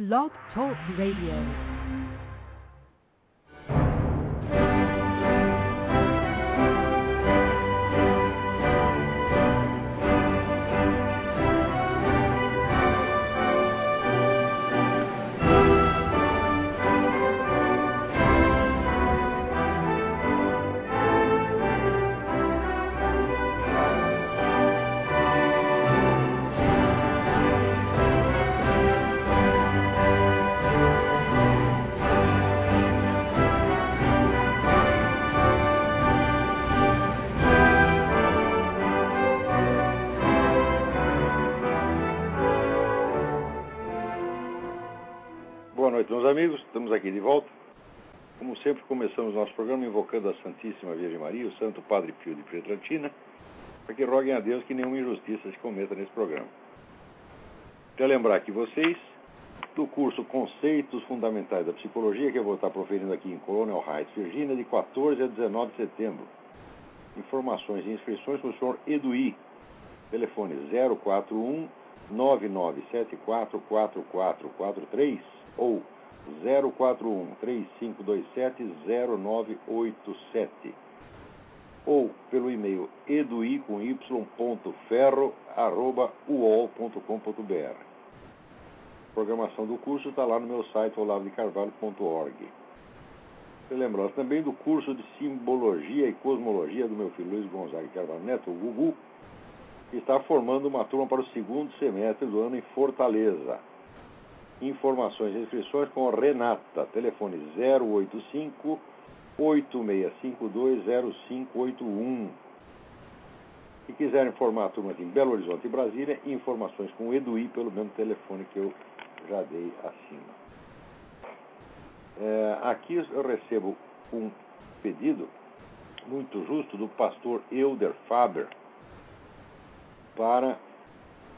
Blog Talk Radio. Amigos. Estamos aqui de volta. Como sempre, começamos nosso programa invocando a Santíssima Virgem Maria, o Santo Padre Pio de Pietrantina, para que roguem a Deus que nenhuma injustiça se cometa nesse programa. Quero lembrar que vocês, do curso Conceitos Fundamentais da Psicologia, que eu vou estar proferindo aqui em Colonial Heights, Virgínia, de 14 a 19 de setembro. Informações e inscrições com o senhor Eduí. Telefone 041 99744443 ou 041 3527 0987 ou pelo e-mail uol.com.br. A programação do curso está lá no meu site olavedecarvalho.org. Lembrando também do curso de Simbologia e Cosmologia do meu filho Luiz Gonzaga Carvalho Neto, o Gugu, que está formando uma turma para o segundo semestre do ano em Fortaleza. Informações e inscrições com a Renata, telefone 085 86520581. Se quiserem formar turmas em Belo Horizonte e Brasília, informações com o Eduí pelo mesmo telefone que eu já dei acima. É, aqui eu recebo um pedido muito justo do pastor Euder Faber para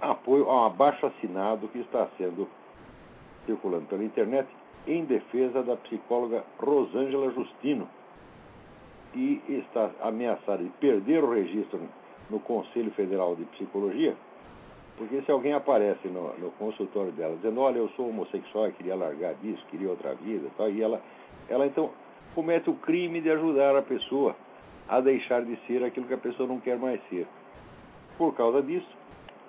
apoio a um abaixo assinado que está sendo circulando pela internet em defesa da psicóloga Rosângela Justino, que está ameaçada de perder o registro no Conselho Federal de Psicologia, porque se alguém aparece no, no consultório dela dizendo, olha, eu sou homossexual e queria largar disso, queria outra vida, tal, e ela, ela então comete o crime de ajudar a pessoa a deixar de ser aquilo que a pessoa não quer mais ser. Por causa disso,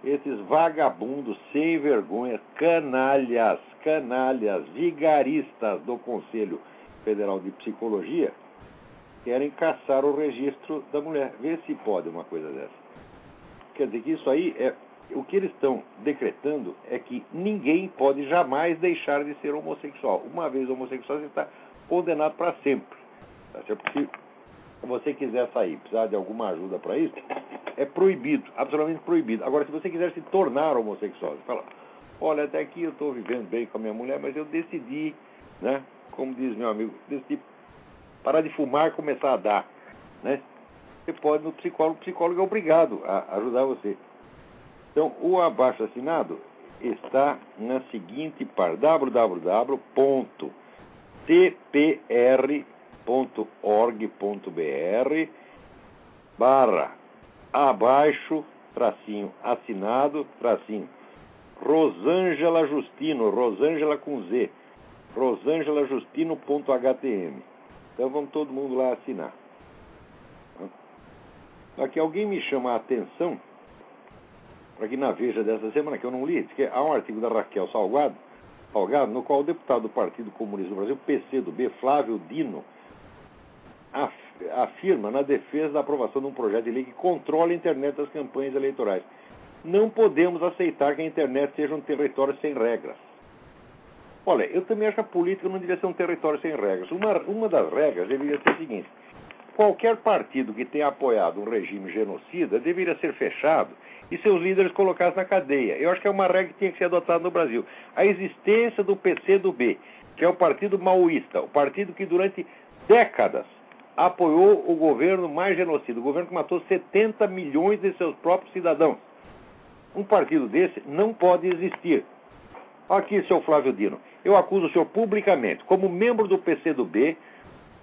esses vagabundos sem vergonha, canalhas, canalhas, vigaristas do Conselho Federal de Psicologia, querem caçar o registro da mulher. Vê se pode uma coisa dessa. Quer dizer que isso aí é. O que eles estão decretando é que ninguém pode jamais deixar de ser homossexual. Uma vez homossexual, você está condenado para sempre. Tá certo? Se você quiser sair, precisar de alguma ajuda para isso, é proibido, absolutamente proibido. Agora, se você quiser se tornar homossexual, você fala, olha, até aqui eu estou vivendo bem com a minha mulher, mas eu decidi, né, como diz meu amigo, decidi parar de fumar e começar a dar, né? Você pode no psicólogo, o psicólogo é obrigado a ajudar você. Então, o abaixo assinado está na seguinte parte, www.tpr.org.br barra abaixo, tracinho, assinado, tracinho, Rosângela Justino, Rosângela com Z, rosangelajustino.htm. Então vamos todo mundo lá assinar. Aqui alguém me chama a atenção, para que na Veja dessa semana, que eu não li, que há um artigo da Raquel Salgado, Salgado no qual o deputado do Partido Comunista do Brasil, PCdoB, Flávio Dino, afirma na defesa da aprovação de um projeto de lei que controla a internet das campanhas eleitorais. Não podemos aceitar que a internet seja um território sem regras. Olha, eu também acho que a política não deveria ser um território sem regras. Uma, uma das regras deveria ser a seguinte: qualquer partido que tenha apoiado um regime genocida deveria ser fechado e seus líderes colocados na cadeia. Eu acho que é uma regra que tinha que ser adotada no Brasil. A existência do PCdoB, que é o partido maoísta, o partido que durante décadas apoiou o governo mais genocida, o governo que matou 70 milhões de seus próprios cidadãos. Um partido desse não pode existir. Aqui, seu Flávio Dino, eu acuso o senhor publicamente, como membro do PCdoB,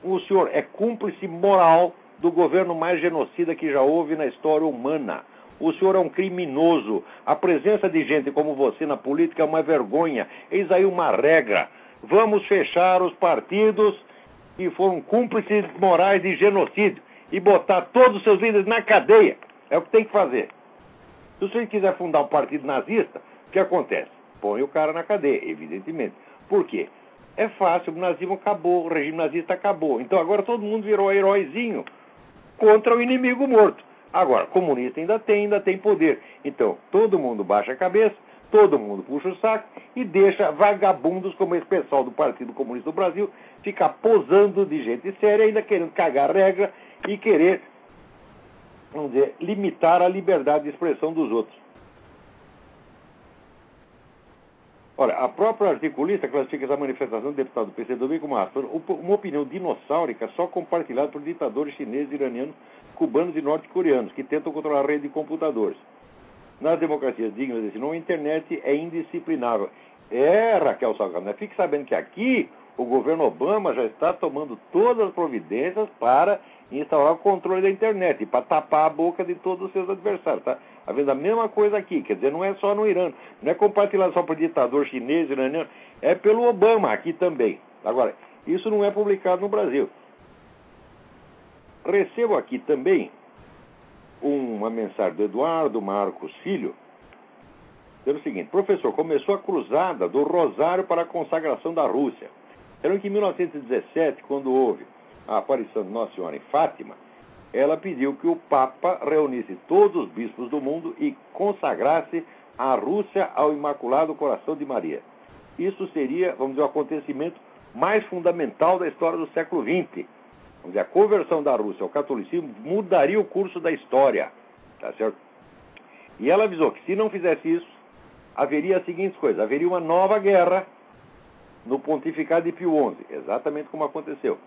o senhor é cúmplice moral do governo mais genocida que já houve na história humana. O senhor é um criminoso. A presença de gente como você na política é uma vergonha. Eis aí uma regra. Vamos fechar os partidos que foram cúmplices morais de genocídio e botar todos os seus líderes na cadeia. É o que tem que fazer. Se você quiser fundar um partido nazista, o que acontece? Põe o cara na cadeia, evidentemente. Por quê? É fácil, o nazismo acabou, o regime nazista acabou. Então agora todo mundo virou heróizinho contra o inimigo morto. Agora, comunista ainda tem, ainda tem poder. Então, todo mundo baixa a cabeça, todo mundo puxa o saco e deixa vagabundos como esse pessoal do Partido Comunista do Brasil ficar posando de gente séria, ainda querendo cagar regra e querer, vamos dizer, limitar a liberdade de expressão dos outros. Olha, a própria articulista classifica essa manifestação do deputado do PCdoB como uma opinião dinossáurica só compartilhada por ditadores chineses, iranianos, cubanos e norte-coreanos, que tentam controlar a rede de computadores. Nas democracias dignas desse nome, a internet é indisciplinável. É, Raquel Salgado, fique sabendo que aqui o governo Obama já está tomando todas as providências para instaurar o controle da internet para tapar a boca de todos os seus adversários. Está havendo a mesma coisa aqui, quer dizer, não é só no Irã, não é compartilhado só por ditador chinês, iraniano, é pelo Obama aqui também. Agora, isso não é publicado no Brasil. Recebo aqui também uma mensagem do Eduardo Marcos Filho, dizendo o seguinte: professor, começou a cruzada do Rosário para a consagração da Rússia. Era que em 1917, quando houve a aparição de Nossa Senhora em Fátima, ela pediu que o Papa reunisse todos os bispos do mundo e consagrasse a Rússia ao Imaculado Coração de Maria. Isso seria, vamos dizer, o acontecimento mais fundamental da história do século XX. Vamos dizer, a conversão da Rússia ao catolicismo mudaria o curso da história. Tá certo? E ela avisou que se não fizesse isso, haveria as seguintes coisas: haveria uma nova guerra no pontificado de Pio XI, exatamente como aconteceu.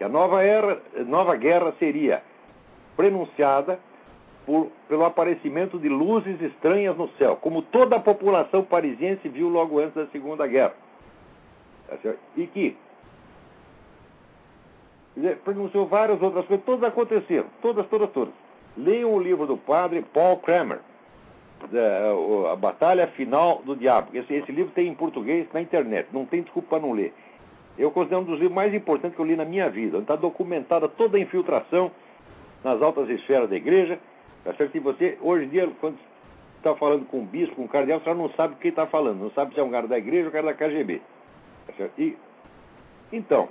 E a nova, era, nova guerra seria prenunciada por, pelo aparecimento de luzes estranhas no céu, como toda a população parisiense viu logo antes da Segunda Guerra. Tá e que pronunciou várias outras coisas, todas aconteceram, todas, todas, todas. Leiam o livro do padre Paul Kramer, a Batalha Final do Diabo. Esse, esse livro tem em português na internet, não tem desculpa para não ler. Eu considero um dos livros mais importantes que eu li na minha vida. Está documentada toda a infiltração nas altas esferas da igreja. Tá certo? E você, hoje em dia, quando está falando com um bispo, com um cardeal, você não sabe o que está falando. Não sabe se é um cara da igreja ou um cara da KGB. Tá? E, então,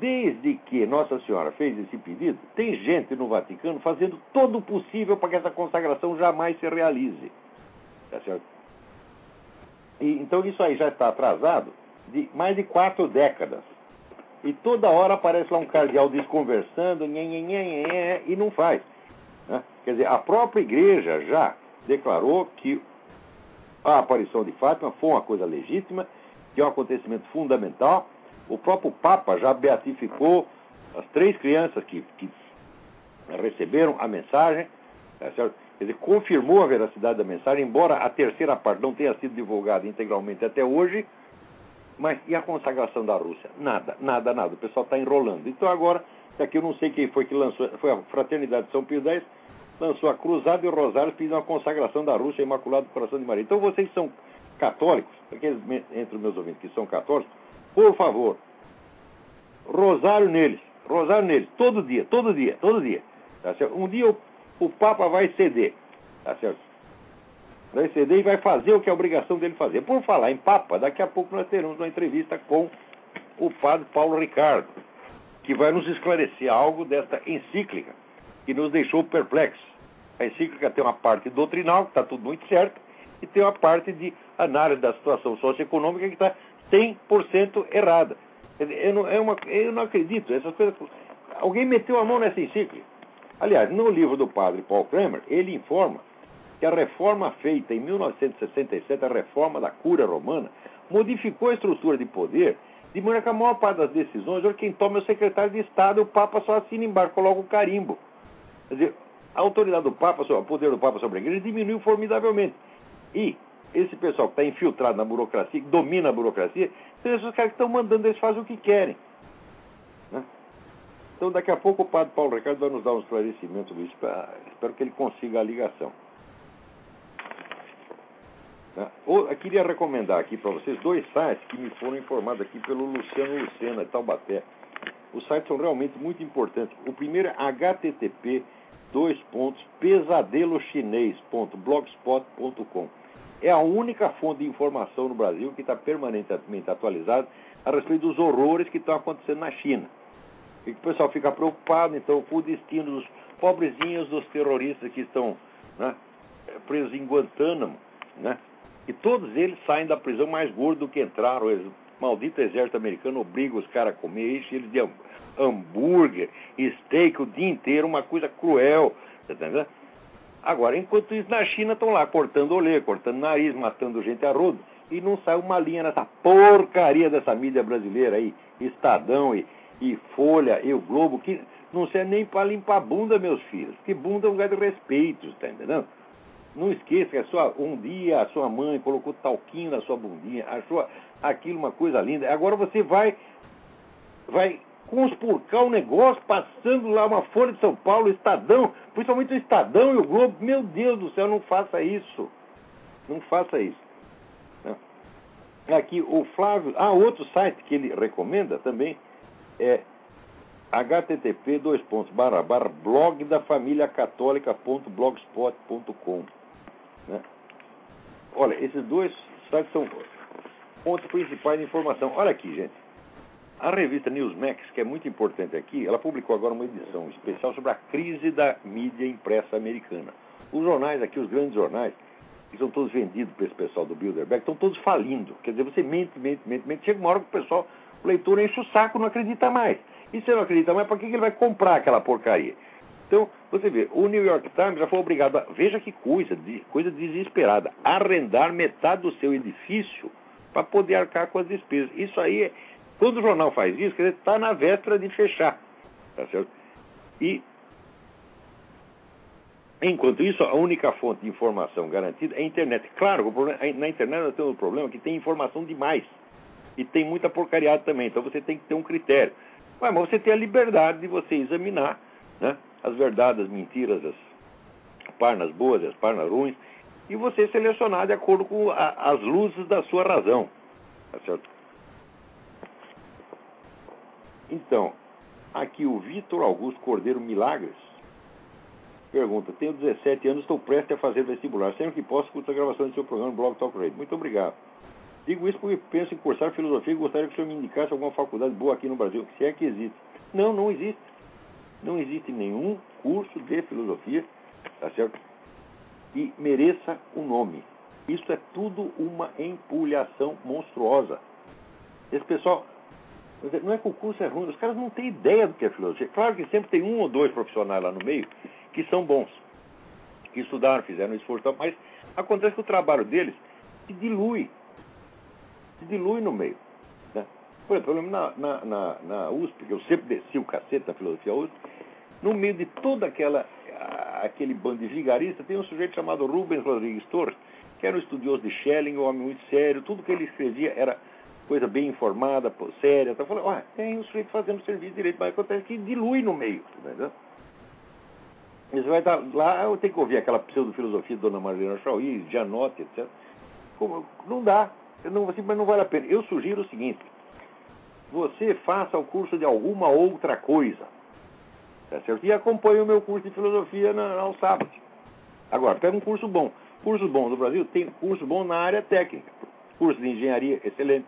Desde que Nossa Senhora fez esse pedido, tem gente no Vaticano fazendo todo o possível para que essa consagração jamais se realize. Tá? E, então isso aí já está atrasado de mais de quatro décadas. E toda hora aparece lá um cardeal desconversando, nhê, nhê, nhê, e não faz. Né? Quer dizer, a própria igreja já declarou que a aparição de Fátima foi uma coisa legítima, que é um acontecimento fundamental o próprio Papa já beatificou as três crianças que, que receberam a mensagem, é certo? Confirmou a veracidade da mensagem, embora a terceira parte não tenha sido divulgada integralmente até hoje. Mas e a consagração da Rússia? Nada, nada, nada. O pessoal está enrolando. Então agora, aqui eu não sei quem foi que lançou, foi a Fraternidade de São Pio X, lançou a Cruzada e o Rosário pedindo a consagração da Rússia Imaculado do Coração de Maria. Então vocês são católicos, aqueles entre os meus ouvintes que são católicos, por favor, rosário neles, rosário neles, todo dia, todo dia, todo dia. Tá? Um dia o, o Papa vai ceder, tá certo? Vai ceder e vai fazer o que é obrigação dele fazer. Por falar em Papa, daqui a pouco nós teremos uma entrevista com o padre Paulo Ricardo, que vai nos esclarecer algo desta encíclica que nos deixou perplexos. A encíclica tem uma parte doutrinal, que está tudo muito certo, e tem uma parte de análise da situação socioeconômica que está 100% errada. Eu não, é uma, eu não acredito. Essas coisas. Alguém meteu a mão nessa encíclica. Aliás, no livro do padre Paul Kramer, ele informa que a reforma feita em 1967, a reforma da cura romana, modificou a estrutura de poder, de maneira que a maior parte das decisões, hoje quem toma é o secretário de Estado, o Papa só assina embaixo, coloca o carimbo. Quer dizer, a autoridade do Papa, o poder do Papa sobre a igreja diminuiu formidavelmente. E esse pessoal que está infiltrado na burocracia, que domina a burocracia, são esses caras que estão mandando, eles fazem o que querem. Né? Então, daqui a pouco o padre Paulo Ricardo vai nos dar um esclarecimento sobre isso. Espero que ele consiga a ligação. Tá? eu queria recomendar aqui para vocês dois sites que me foram informados aqui pelo Luciano Lucena, de Taubaté. Os sites são realmente muito importantes. O primeiro é http dois pontos pesadelochinês.blogspot.com. É a única fonte de informação no Brasil que está permanentemente atualizada a respeito dos horrores que estão acontecendo na China. E que o pessoal fica preocupado, então, com o destino dos pobrezinhos dos terroristas que estão né, presos em Guantánamo, né? E todos eles saem da prisão mais gordos do que entraram. O maldito exército americano obriga os caras a comer eles de hambúrguer, steak o dia inteiro, uma coisa cruel. Tá entendendo? Agora, enquanto isso, na China estão lá cortando olê, cortando nariz, matando gente a rodo. E não sai uma linha nessa porcaria dessa mídia brasileira aí, Estadão e, e Folha e o Globo, que não serve nem para limpar a bunda, meus filhos. Que bunda é um lugar de respeito, tá entendendo? Não esqueça que a sua, um dia a sua mãe colocou talquinho na sua bundinha, achou aquilo uma coisa linda. Agora você vai, vai conspurcar o negócio, passando lá uma Folha de São Paulo, Estadão, principalmente o Estadão e o Globo. Meu Deus do céu, não faça isso. Não faça isso. Aqui o Flávio. Ah, outro site que ele recomenda também é http dois pontos barra, barra blog da família católica.blogspot.com né? Olha, esses dois sites são pontos principais de informação. Olha aqui, gente. A revista Newsmax, que é muito importante aqui, ela publicou agora uma edição especial sobre a crise da mídia impressa americana. Os jornais aqui, os grandes jornais, que são todos vendidos para esse pessoal do Bilderberg, estão todos falindo. Quer dizer, você mente, mente, mente, mente. Chega uma hora que o pessoal, o leitor enche o saco, não acredita mais. E se não acredita mais, para que ele vai comprar aquela porcaria? Então, você vê, o New York Times já foi obrigado a, veja que coisa, coisa desesperada, arrendar metade do seu edifício para poder arcar com as despesas. Isso aí, é, quando o jornal faz isso, quer dizer, está na véspera de fechar. Tá certo? E, enquanto isso, a única fonte de informação garantida é a internet. Claro, problema, na internet nós temos um problema que tem informação demais. E tem muita porcariada também. Então você tem que ter um critério. Mas você tem a liberdade de você examinar né, as verdades, as mentiras, as parnas boas e as parnas ruins, e você selecionar de acordo com a, as luzes da sua razão. Tá certo? Então, aqui o Vitor Augusto Cordeiro Milagres pergunta: Tenho 17 anos, estou prestes a fazer vestibular. Sempre que posso, escuto a gravação do seu programa no Blog Talk Radio. Muito obrigado. Digo isso porque penso em cursar filosofia e gostaria que o senhor me indicasse alguma faculdade boa aqui no Brasil, se é que existe. Não, não existe. Não existe nenhum curso de filosofia, tá certo? Que mereça o um nome. Isso é tudo uma empulhação monstruosa. Esse pessoal, não é que o curso é ruim, os caras não têm ideia do que é filosofia. Claro que sempre tem um ou dois profissionais lá no meio que são bons, que estudaram, fizeram esforço, mas acontece que o trabalho deles se dilui, se dilui no meio. Por exemplo, na, na, na, na USP, que eu sempre desci o cacete da filosofia USP, no meio de toda aquela aquele bando de vigarista, tem um sujeito chamado Rubens Rodrigues Torres, que era um estudioso de Schelling, um homem muito sério, tudo que ele escrevia era coisa bem informada, séria. Então, falando, olha, tem um sujeito fazendo serviço direito, mas acontece que dilui no meio, entendeu? Você vai estar lá, eu tenho que ouvir aquela pseudo-filosofia de Dona Marlene Chauí, Janote, etc. Como, não dá, não, assim, mas não vale a pena. Eu sugiro o seguinte, você faça o curso de alguma outra coisa. Tá certo? E acompanhe o meu curso de filosofia na, ao sábado. Agora, pega um curso bom. Curso bom no Brasil tem curso bom na área técnica. Curso de engenharia, excelente.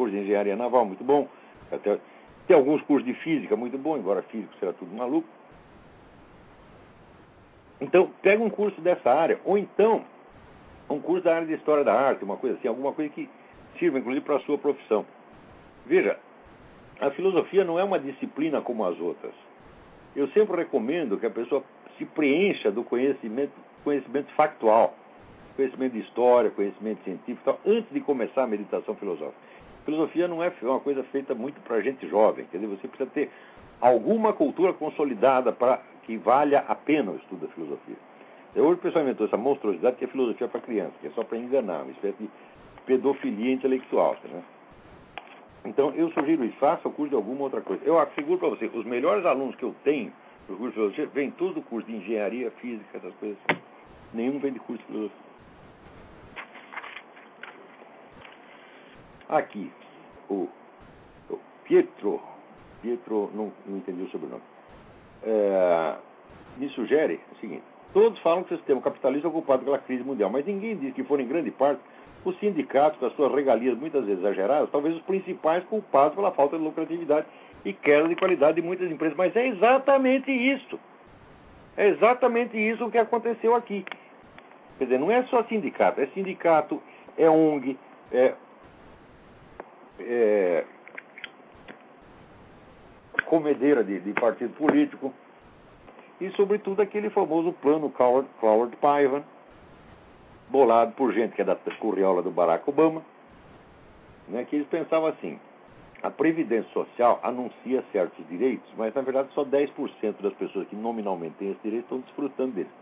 Curso de engenharia naval, muito bom. Até, tem alguns cursos de física, muito bom, embora físico será tudo maluco. Então, pega um curso dessa área. Ou então, um curso da área de História da Arte, uma coisa assim, alguma coisa que sirva, inclusive, para a sua profissão. Veja, a filosofia não é uma disciplina como as outras. Eu sempre recomendo que a pessoa se preencha do conhecimento, conhecimento factual, conhecimento de história, conhecimento científico, tal, antes de começar a meditação filosófica. Filosofia não é uma coisa feita muito para gente jovem, quer dizer, você precisa ter alguma cultura consolidada para que valha a pena o estudo da filosofia. Eu, hoje o pessoal inventou essa monstruosidade que é filosofia para criança, que é só para enganar, uma espécie de pedofilia intelectual. Né? Então, eu sugiro isso, faça o curso de alguma outra coisa. Eu asseguro para você, os melhores alunos que eu tenho no curso de filosofia vêm todos do curso de engenharia, física, essas coisas. Nenhum vem de curso de filosofia. Aqui, o, o Pietro, Pietro, não, não entendi o sobrenome, é, me sugere o seguinte: todos falam que o sistema capitalista é ocupado pela crise mundial, mas ninguém diz que foram em grande parte os sindicatos, com as suas regalias muitas vezes exageradas, talvez os principais culpados pela falta de lucratividade e queda de qualidade de muitas empresas. Mas é exatamente isso. É exatamente isso que aconteceu aqui. Quer dizer, não é só sindicato, é sindicato, é ONG, é, é comedeira de, de, partido político e, sobretudo, aquele famoso plano Coward, Coward Piven, bolado por gente que é da curriola do Barack Obama, né, que eles pensavam assim, a Previdência Social anuncia certos direitos, mas na verdade só 10% das pessoas que nominalmente têm esse direito estão desfrutando deles.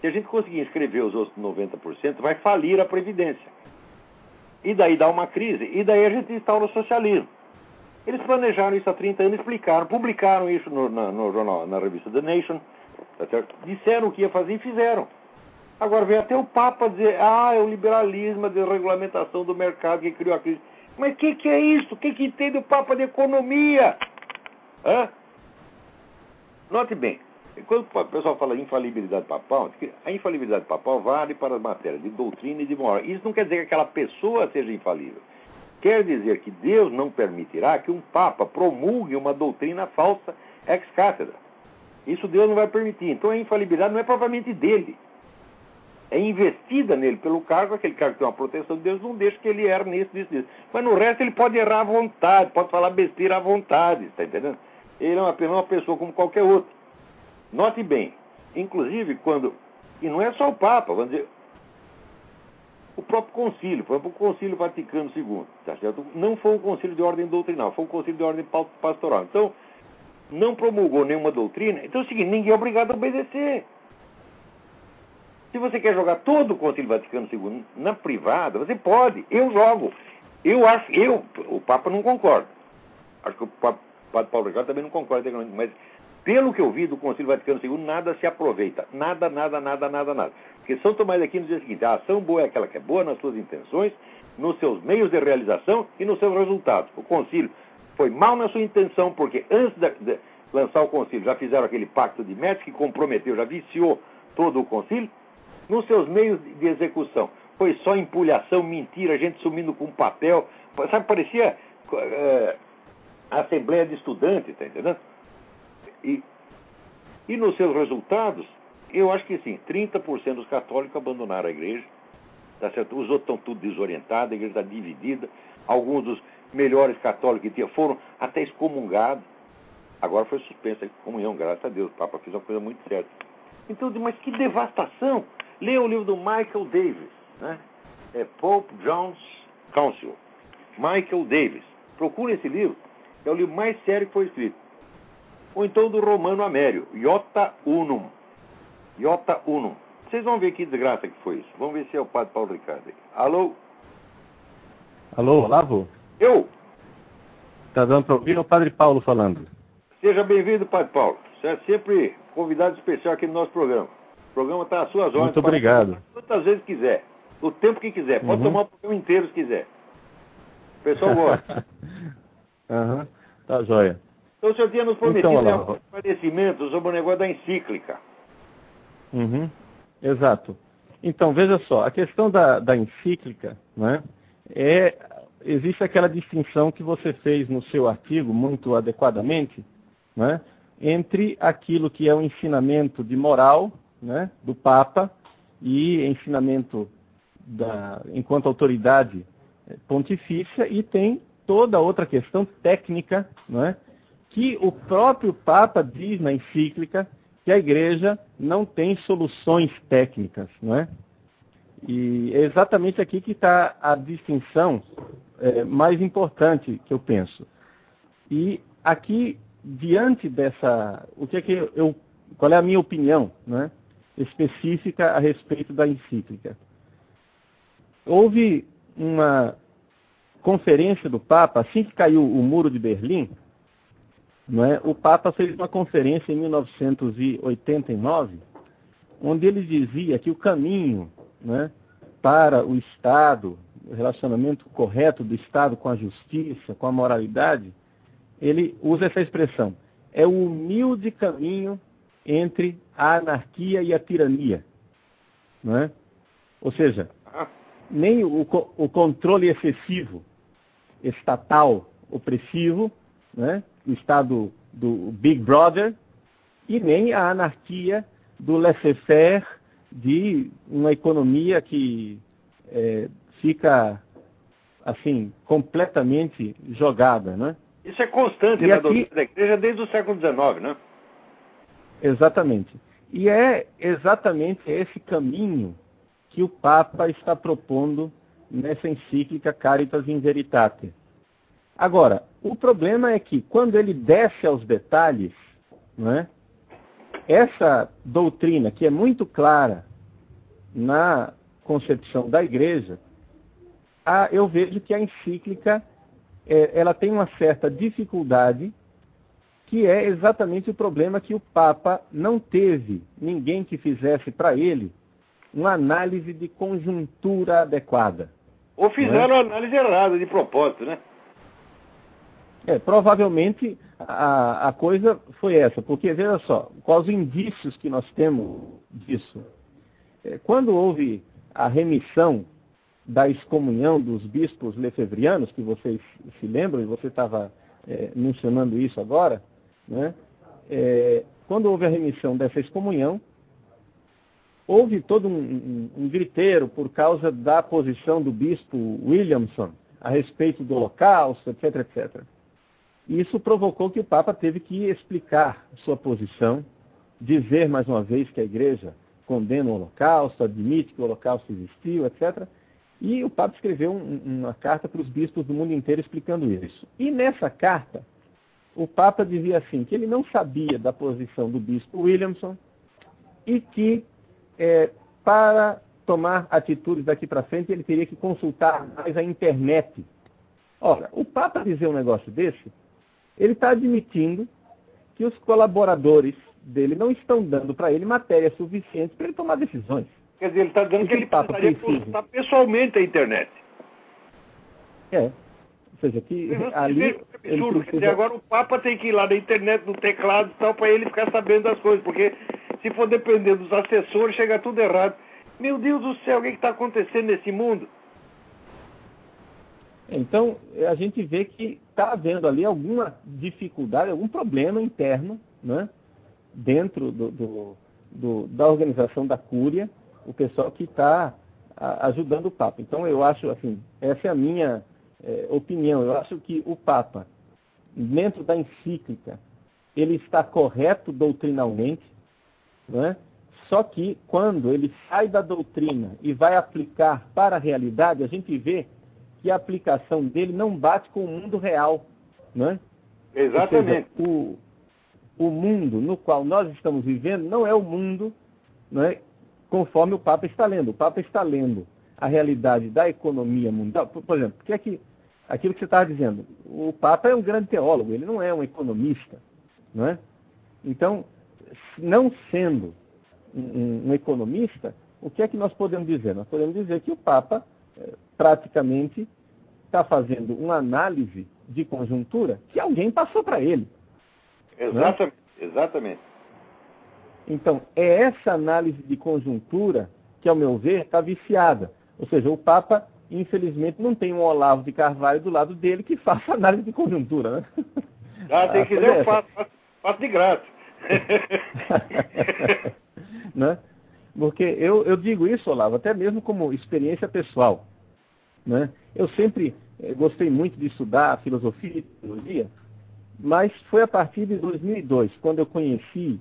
Se a gente conseguir inscrever os outros 90%, vai falir a Previdência. E daí dá uma crise, e daí a gente instaura o socialismo. Eles planejaram isso há 30 anos, explicaram, publicaram isso no, na, no jornal, na revista The Nation, tá disseram o que ia fazer e fizeram. Agora vem até o Papa dizer, ah, é o liberalismo, a desregulamentação do mercado que criou a crise. Mas o que, que é isso? O que, que entende o Papa de economia? Hã? Note bem, quando o pessoal fala infalibilidade papal, a infalibilidade papal vale para as matérias de doutrina e de moral. Isso não quer dizer que aquela pessoa seja infalível. Quer dizer que Deus não permitirá que um Papa promulgue uma doutrina falsa ex cátedra. Isso Deus não vai permitir. Então a infalibilidade não é propriamente dele é investida nele pelo cargo, aquele cargo tem uma proteção de Deus, não deixa que ele erre nisso, nisso, nisso. Mas no resto ele pode errar à vontade, pode falar besteira à vontade, está entendendo? Ele é apenas uma pessoa como qualquer outra. Note bem, inclusive quando. E não é só o Papa, vamos dizer. O próprio concílio, exemplo, o concílio Vaticano II, tá certo? não foi um concílio de ordem doutrinal, foi um concílio de ordem pastoral. Então, não promulgou nenhuma doutrina. Então é o seguinte, ninguém é obrigado a obedecer. Se você quer jogar todo o Concílio Vaticano II na privada, você pode. Eu jogo. Eu acho, eu, o Papa não concorda. Acho que o Papa, Padre Paulo Ricardo também não concorda, mas pelo que eu vi do Concílio Vaticano II, nada se aproveita. Nada, nada, nada, nada, nada. Porque São Tomás de Aquino diz o seguinte: a ação boa é aquela que é boa nas suas intenções, nos seus meios de realização e nos seus resultados. O concílio foi mal na sua intenção, porque antes de, lançar o concílio já fizeram aquele pacto de Metz que comprometeu, já viciou todo o concílio nos seus meios de execução. Foi só empulhação, mentira, gente sumindo com papel. Sabe, parecia é, Assembleia de Estudantes, tá entendendo? E, e nos seus resultados, eu acho que sim, 30% dos católicos abandonaram a igreja, tá certo? os outros estão tudo desorientados, a igreja está dividida, alguns dos melhores católicos que tinha foram até excomungados. Agora foi suspensa a comunhão, graças a Deus, o Papa fez uma coisa muito certa. Então, mas que devastação! Leia o livro do Michael Davis, né? É Pope John's Council. Michael Davis. Procure esse livro, é o livro mais sério que foi escrito. Ou então do Romano Amério, Iota Unum. Iota Unum. Vocês vão ver que desgraça que foi isso. Vamos ver se é o padre Paulo Ricardo. Alô? Alô, Olavo? Eu? Está dando para ouvir? O padre Paulo falando. Seja bem-vindo, padre Paulo. Você é sempre convidado especial aqui no nosso programa. O programa está às suas ordens. Muito obrigado. Quantas vezes quiser. O tempo que quiser. Pode uhum. tomar o programa inteiro se quiser. O pessoal gosta. Aham. uhum. Tá joia. Então o senhor tinha nos prometido então, um esclarecimento sobre o negócio da encíclica. Uhum. Exato. Então, veja só, a questão da, da encíclica, né, é, existe aquela distinção que você fez no seu artigo, muito adequadamente, né, entre aquilo que é o ensinamento de moral né, do Papa e ensinamento da, enquanto autoridade eh, pontifícia e tem toda outra questão técnica, né, que o próprio Papa diz na encíclica que a Igreja não tem soluções técnicas, né? E é exatamente aqui que está a distinção é, mais importante que eu penso. E aqui, diante dessa, o que é que eu, qual é a minha opinião, né? específica a respeito da encíclica. Houve uma conferência do Papa, assim que caiu o muro de Berlim, não é, o Papa fez uma conferência em 1989, onde ele dizia que o caminho né, para o Estado, o relacionamento correto do Estado com a justiça, com a moralidade, ele usa essa expressão. É o humilde caminho entre a anarquia e a tirania. É? Ou seja, nem o, o controle excessivo estatal opressivo, né? o Estado do Big Brother, e nem a anarquia do laissez-faire de uma economia que é, fica assim completamente jogada, né? Isso é constante e na aqui... doutrina da igreja desde o século XIX, né? Exatamente. E é exatamente esse caminho que o Papa está propondo nessa encíclica Caritas in Veritate. Agora, o problema é que quando ele desce aos detalhes, né, essa doutrina, que é muito clara na concepção da igreja, a, eu vejo que a encíclica é, ela tem uma certa dificuldade, que é exatamente o problema que o Papa não teve ninguém que fizesse para ele uma análise de conjuntura adequada. Ou fizeram né? análise errada de propósito, né? É, provavelmente a, a coisa foi essa, porque veja só, quais os indícios que nós temos disso? É, quando houve a remissão da excomunhão dos bispos lefevrianos, que vocês se lembram, e você estava é, mencionando isso agora, né? É, quando houve a remissão dessa excomunhão, houve todo um, um, um griteiro por causa da posição do bispo Williamson a respeito do holocausto, etc, etc. Isso provocou que o Papa teve que explicar sua posição, dizer mais uma vez que a igreja condena o Holocausto, admite que o Holocausto existiu, etc. E o Papa escreveu um, uma carta para os bispos do mundo inteiro explicando isso. E nessa carta, o Papa dizia assim, que ele não sabia da posição do bispo Williamson e que é, para tomar atitudes daqui para frente ele teria que consultar mais a internet. Ora, o Papa dizer um negócio desse ele está admitindo que os colaboradores dele não estão dando para ele matéria suficiente para ele tomar decisões. Quer dizer, ele está dando que ele precisaria consultar pessoalmente a internet. É. Ou seja, que ali. Absurdo. Precisa... Dizer, agora o Papa tem que ir lá na internet, no teclado e tal, para ele ficar sabendo das coisas, porque se for depender dos assessores, chega tudo errado. Meu Deus do céu, o que está acontecendo nesse mundo? Então, a gente vê que está havendo ali alguma dificuldade, algum problema interno, né, dentro do, do, do, da organização da Cúria, o pessoal que está ajudando o Papa. Então, eu acho, assim, essa é a minha é, opinião. Eu acho que o Papa, dentro da encíclica, ele está correto doutrinalmente, né? só que quando ele sai da doutrina e vai aplicar para a realidade, a gente vê que a aplicação dele não bate com o mundo real. Né? Exatamente. Seja, o, o mundo no qual nós estamos vivendo não é o mundo né, conforme o Papa está lendo. O Papa está lendo a realidade da economia mundial. Por, por exemplo, porque aqui, aquilo que você estava dizendo, o Papa é um grande teólogo, ele não é um economista. Né? Então, não sendo um, um, economista, o que é que nós podemos dizer? Nós podemos dizer que o Papa eh, praticamente está fazendo uma análise de conjuntura que alguém passou para ele. Exatamente, né? exatamente. Então, é essa análise de conjuntura que, ao meu ver, está viciada. Ou seja, o Papa, infelizmente, não tem um Olavo de Carvalho do lado dele que faça análise de conjuntura. Né? Ah, tem que dizer, eu faço, faço de graça. né? Porque eu, eu digo isso, Olavo, até mesmo como experiência pessoal. Né? Eu sempre gostei muito de estudar filosofia e teologia, mas foi a partir de 2002, quando eu conheci,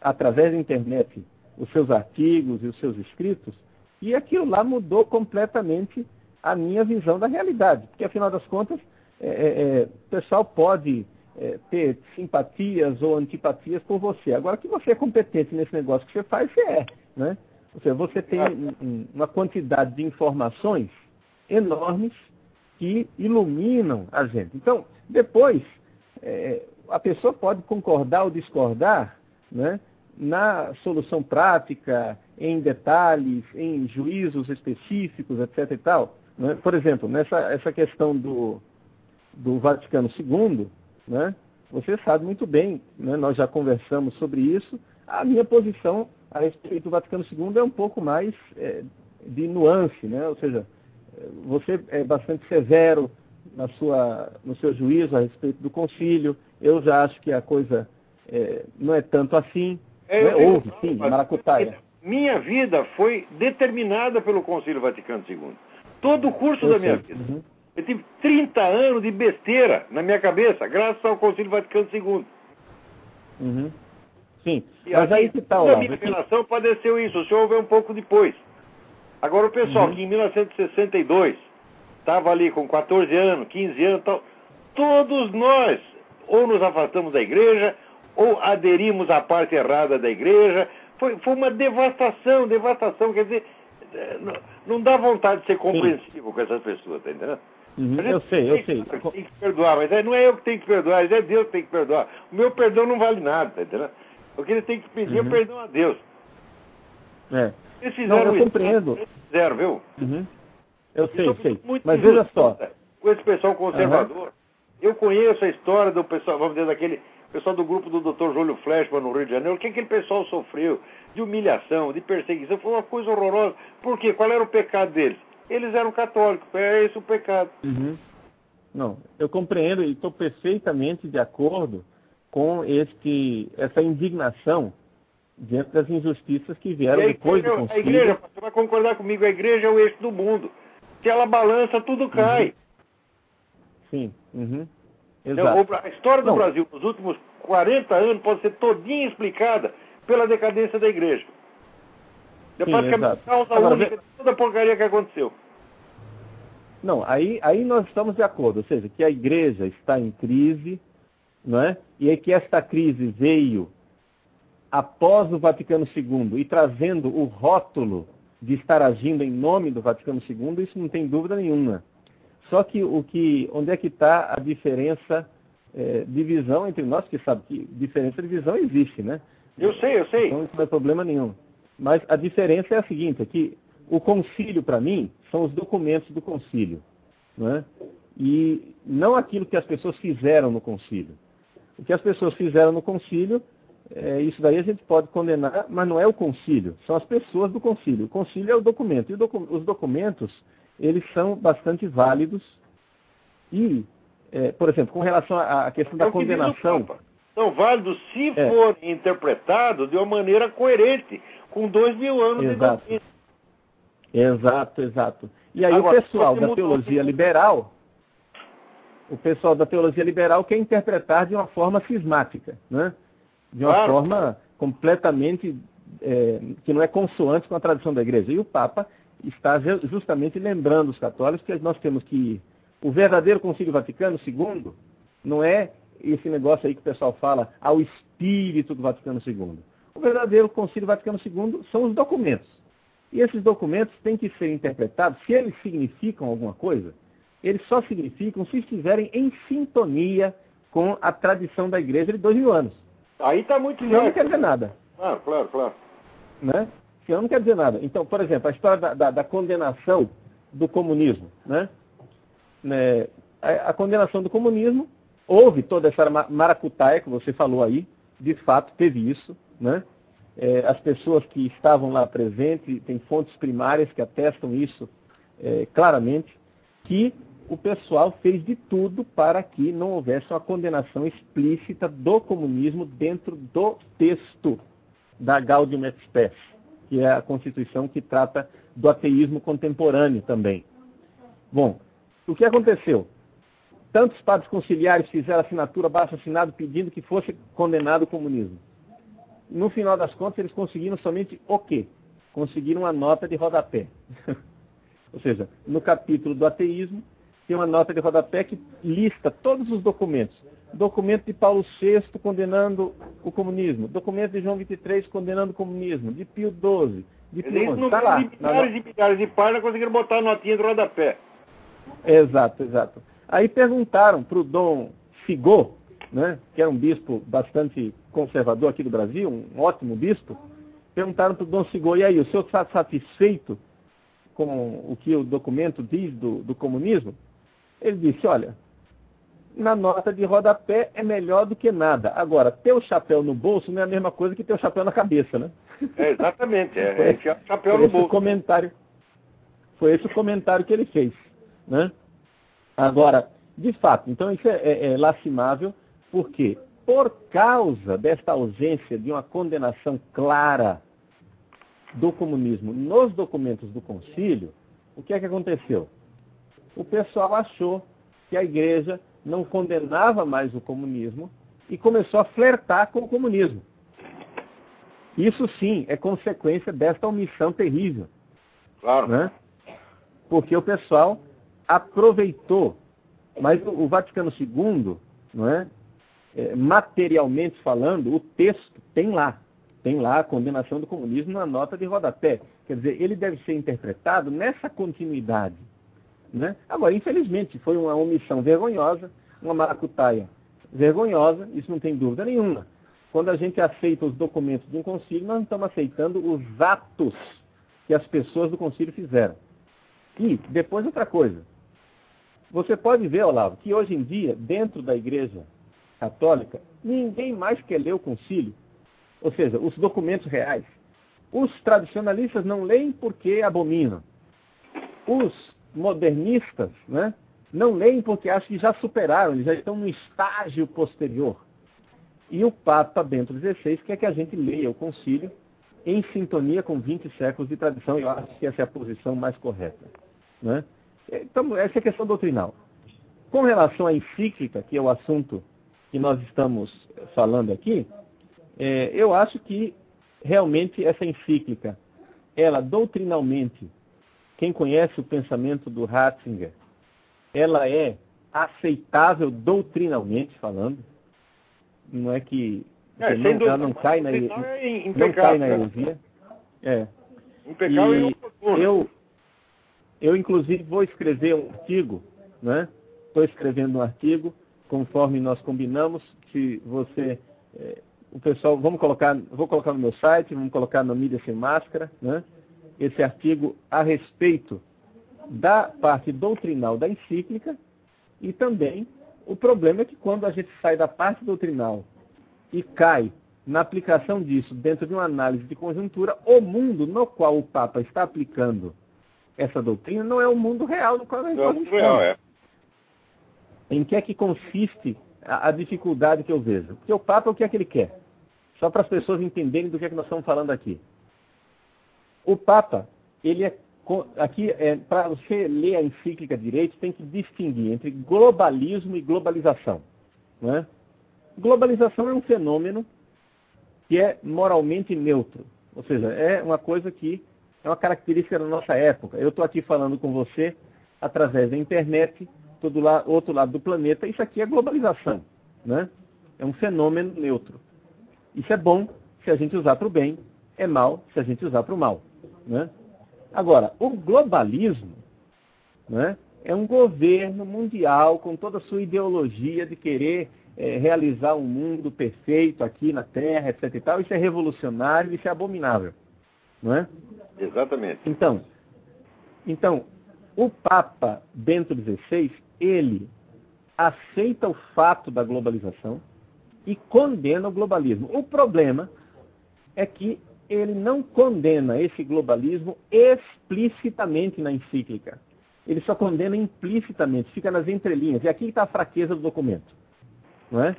através da internet, os seus artigos e os seus escritos, e aquilo lá mudou completamente a minha visão da realidade. Porque, afinal das contas, é, é, o pessoal pode é, ter simpatias ou antipatias por você. Agora que você é competente nesse negócio que você faz, você é. Né? Ou seja, você tem um, uma quantidade de informações enormes que iluminam a gente. Então, depois, é, a pessoa pode concordar ou discordar né, na solução prática, em detalhes, em juízos específicos, etc. e tal. Né? Por exemplo, nessa essa questão do, do Vaticano II, né, você sabe muito bem, né, nós já conversamos sobre isso, a minha posição a respeito do Vaticano II é um pouco mais é, de nuance, né? ou seja, você é bastante severo na sua, no seu juízo a respeito do concílio, eu já acho que a coisa é, não é tanto assim, é, né? houve sim, maracutaia. Minha vida foi determinada pelo Concílio Vaticano II. Todo o curso eu da minha vida. Uhum. Eu tive 30 anos de besteira na minha cabeça, graças ao Concílio Vaticano II. Uhum. Sim, e mas aí que tal? Tá, a minha relação padeceu isso, o senhor veio um pouco depois. Agora o pessoal uhum. que em 1962 estava ali com 14 anos, 15 anos tal, todos nós ou nos afastamos da igreja ou aderimos à parte errada da igreja. Foi, foi uma devastação, devastação, quer dizer, eh, não, não dá vontade de ser compreensivo Sim. com essas pessoas, tá entendendo? Uhum, eu sei, eu sei. Tem que perdoar, mas é, não é eu que tenho que perdoar, é Deus que tem que perdoar. O meu perdão não vale nada, tá entendendo? O que ele tem que pedir é uhum. é perdão a Deus. É. Eles fizeram não, eu compreendo. Eles fizeram, viu? Uhum. Eu sei, sei. Mas veja só. Com esse pessoal conservador, uhum. eu conheço a história do pessoal, vamos dizer, daquele pessoal do grupo do Dr. Júlio Flashman no Rio de Janeiro, o que aquele pessoal sofreu de humilhação, de perseguição, foi uma coisa horrorosa. Por quê? Qual era o pecado deles? Eles eram católicos, é esse o pecado. Uhum. Não, eu compreendo e estou perfeitamente de acordo com este, essa indignação diante das injustiças que vieram depois do concílio. A igreja, você vai concordar comigo, a igreja é o eixo do mundo. Se ela balança, tudo cai. Uhum. Sim, uhum. Exato. a história do Não. Brasil nos últimos 40 anos pode ser todinha explicada pela decadência da igreja. É Sim, praticamente causa Agora, única de toda a porcaria que aconteceu. Não, aí, aí nós estamos de acordo, ou seja, que a igreja está em crise, não é? e é que esta crise veio após o Vaticano II e trazendo o rótulo de estar agindo em nome do Vaticano II, isso não tem dúvida nenhuma. Só que o que, onde é que está a diferença é, de visão entre nós, que sabe que diferença de visão existe, né? Eu sei, eu sei. Então isso não é problema nenhum. Mas a diferença é a seguinte, é que o concílio, para mim, são os documentos do concílio. Né? E não aquilo que as pessoas fizeram no concílio. O que as pessoas fizeram no concílio, é, isso daí a gente pode condenar, mas não é o concílio, são as pessoas do concílio. O concílio é o documento. E docu os documentos, eles são bastante válidos. E, é, por exemplo, com relação à questão da é condenação. São válidos se é. forem interpretados de uma maneira coerente, com dois mil anos exato. de Exato, exato. E aí Agora, o pessoal da teologia liberal o pessoal da teologia liberal quer interpretar de uma forma cismática, né? De uma claro. forma completamente é, que não é consoante com a tradição da igreja. E o Papa está justamente lembrando os católicos que nós temos que o verdadeiro Concílio Vaticano II não é esse negócio aí que o pessoal fala ao espírito do Vaticano II. O verdadeiro Concílio Vaticano II são os documentos. E esses documentos têm que ser interpretados, se eles significam alguma coisa, eles só significam se estiverem em sintonia com a tradição da igreja de dois mil anos. Aí está muito Senão não quer dizer nada. Claro, claro, claro. Né? Senão não quer dizer nada. Então, por exemplo, a história da, da, da condenação do comunismo. Né? né? A, a, condenação do comunismo, houve toda essa maracutaia que você falou aí, de fato teve isso. Né? É, as pessoas que estavam lá presentes, tem fontes primárias que atestam isso é, claramente, que o pessoal fez de tudo para que não houvesse uma condenação explícita do comunismo dentro do texto da Gaudium et Spes, que é a constituição que trata do ateísmo contemporâneo também. Bom, o que aconteceu? Tantos padres conciliares fizeram assinatura abaixo assinado pedindo que fosse condenado o comunismo. No final das contas, eles conseguiram somente o quê? Conseguiram uma nota de rodapé. Ou seja, no capítulo do ateísmo, tem uma nota de rodapé que lista todos os documentos. Documento de Paulo VI condenando o comunismo, documento de João XXIII condenando o comunismo, de Pio XII, de Pio XI. Está lá. De milhares e milhares de páginas conseguiram botar a notinha do rodapé. Exato, exato. Aí perguntaram para o Dom Figô, né, que era um bispo bastante conservador aqui do Brasil, um ótimo bispo, perguntaram para o Dom Figô, e aí, o senhor está satisfeito com o que o documento diz do, do comunismo? Ele disse, olha, na nota de rodapé é melhor do que nada. Agora, ter o chapéu no bolso não é a mesma coisa que ter o chapéu na cabeça, né? É, exatamente, é, é o chapéu no bolso. Comentário, foi esse o comentário que ele fez. Né? Agora, de fato, então isso é, é, é lastimável, porque por causa desta ausência de uma condenação clara do comunismo nos documentos do concílio, o que é que aconteceu? O pessoal achou que a igreja não condenava mais o comunismo e começou a flertar com o comunismo. Isso sim é consequência desta omissão terrível. Claro. Né? Porque o pessoal aproveitou, mas o Vaticano II, não é? é? materialmente falando, o texto tem lá. Tem lá a condenação do comunismo na nota de rodapé. Quer dizer, ele deve ser interpretado nessa continuidade né? Agora, infelizmente, foi uma omissão vergonhosa, uma maracutaia vergonhosa, isso não tem dúvida nenhuma. Quando a gente aceita os documentos de um concílio, nós não estamos aceitando os atos que as pessoas do concílio fizeram. E, depois, outra coisa. Você pode ver, Olavo, que hoje em dia, dentro da igreja católica, ninguém mais quer ler o concílio. Ou seja, os documentos reais. Os tradicionalistas não leem porque abominam. Os modernistas né, não leem porque acham que já superaram, eles já estão no estágio posterior. E o Papa Bento XVI quer que a gente leia o concílio em sintonia com 20 séculos de tradição, eu acho que essa é a posição mais correta. Né? Então, essa é a questão doutrinal. Com relação à encíclica, que é o assunto que nós estamos falando aqui, é, eu acho que realmente essa encíclica, ela doutrinalmente quem conhece o pensamento do Ratzinger, ela é aceitável doutrinalmente falando. Não é que, é, não, ela não cai na, é não cai na heresia. É. Impecável e eu, eu, inclusive, vou escrever um artigo, né? Estou escrevendo um artigo, conforme nós combinamos, se você. É, o pessoal, vamos colocar, vou colocar no meu site, vamos colocar na mídia sem máscara, né? Esse artigo a respeito da parte doutrinal da encíclica e também o problema é que quando a gente sai da parte doutrinal e cai na aplicação disso dentro de uma análise de conjuntura, o mundo no qual o Papa está aplicando essa doutrina não é o mundo real no qual nós não, estamos. Real, é. Em que é que consiste a, a, dificuldade que eu vejo? Porque o Papa, o que é que ele quer? Só para as pessoas entenderem do que é que nós estamos falando aqui. O Papa, ele é aqui é, para você ler a encíclica direito tem que distinguir entre globalismo e globalização. Né? Globalização é um fenômeno que é moralmente neutro, ou seja, é uma coisa que é uma característica da nossa época. Eu estou aqui falando com você através da internet, todo lá, outro lado do planeta. Isso aqui é globalização, né? É um fenômeno neutro. Isso é bom se a gente usar para o bem, é mal se a gente usar para o mal. Né? Agora, o globalismo né, é um governo mundial com toda a sua ideologia de querer é, realizar um mundo perfeito aqui na Terra, etc. E tal. Isso é revolucionário, isso é abominável. Não é? Exatamente. Então, então, o Papa Bento XVI, ele aceita o fato da globalização e condena o globalismo. O problema é que ele não condena esse globalismo explicitamente na encíclica. Ele só condena implicitamente, fica nas entrelinhas. E aqui está a fraqueza do documento. Não é?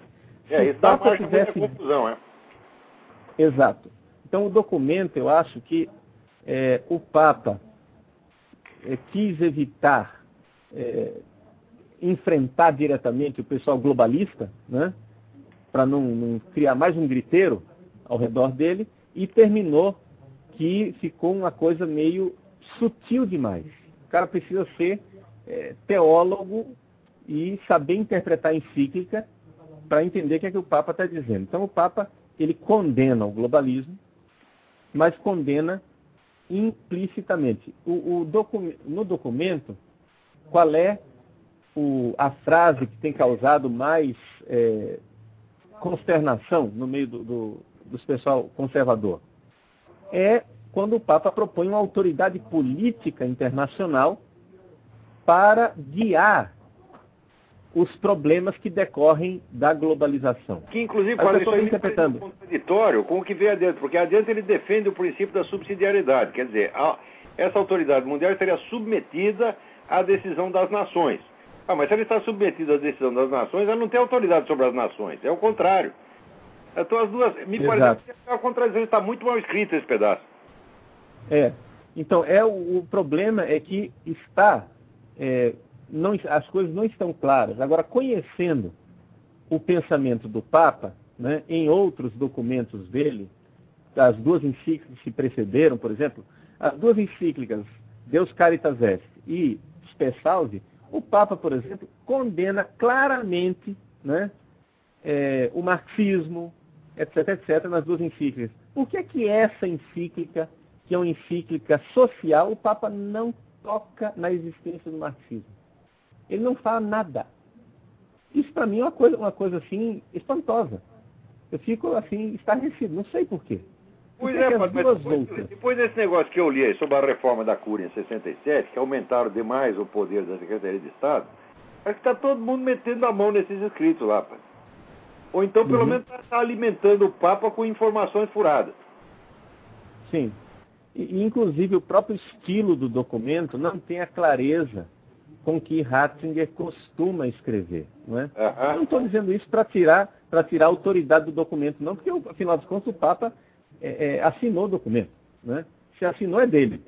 É, isso dá mais tivesse... confusão, é? Exato. Então, o documento, eu acho que é, o Papa é, quis evitar é, enfrentar diretamente o pessoal globalista, né? para não, não criar mais um griteiro ao redor dele, e terminou que ficou uma coisa meio sutil demais. O cara precisa ser é, teólogo e saber interpretar a encíclica para entender o que é que o Papa está dizendo. Então o Papa ele condena o globalismo, mas condena implicitamente. O, o docu no documento qual é o, a frase que tem causado mais é, consternação no meio do, do, dos pessoal conservador? É quando o Papa propõe uma autoridade política internacional para guiar os problemas que decorrem da globalização. Que inclusive faz isso interpretando. contraditório com o que vem adiante, porque adiante ele defende o princípio da subsidiariedade, quer dizer, a, essa autoridade mundial estaria submetida à decisão das nações. Ah, mas se ele está submetido à decisão das nações, ela não tem autoridade sobre as nações, é o contrário. Então as duas, me Exato. parece que a contradição está muito mal escrita esse pedaço. É. Então, é o, o problema é que está é, não, as coisas não estão claras. Agora, conhecendo o pensamento do Papa, né, em outros documentos dele, as duas encíclicas que precederam, por exemplo, as duas encíclicas Deus Caritas Est e Spe Salve, o Papa, por exemplo, condena claramente né, é, o marxismo, etc., etc., nas duas encíclicas. Por que é que essa encíclica, que é uma encíclica social, o Papa não toca na existência do marxismo? Ele não fala nada. Isso para mim é uma coisa, uma coisa assim espantosa. Eu fico assim, estarrecido, não sei porquê. Pois é, mas depois, depois, desse negócio que eu li sobre a reforma da Cúria em 67, que aumentaram demais o poder da Secretaria de Estado, acho que está todo mundo metendo a mão nesses escritos lá, pai. Ou então, pelo uhum. menos, está alimentando o Papa com informações furadas. Sim. E, inclusive, o próprio estilo do documento não tem a clareza com que Ratzinger costuma escrever. Não é? Uhum. Não estou dizendo isso para tirar, tirar a autoridade do documento, não, porque, afinal de contas, o Papa é, é, assinou o documento. Né? Se assinou, é dele.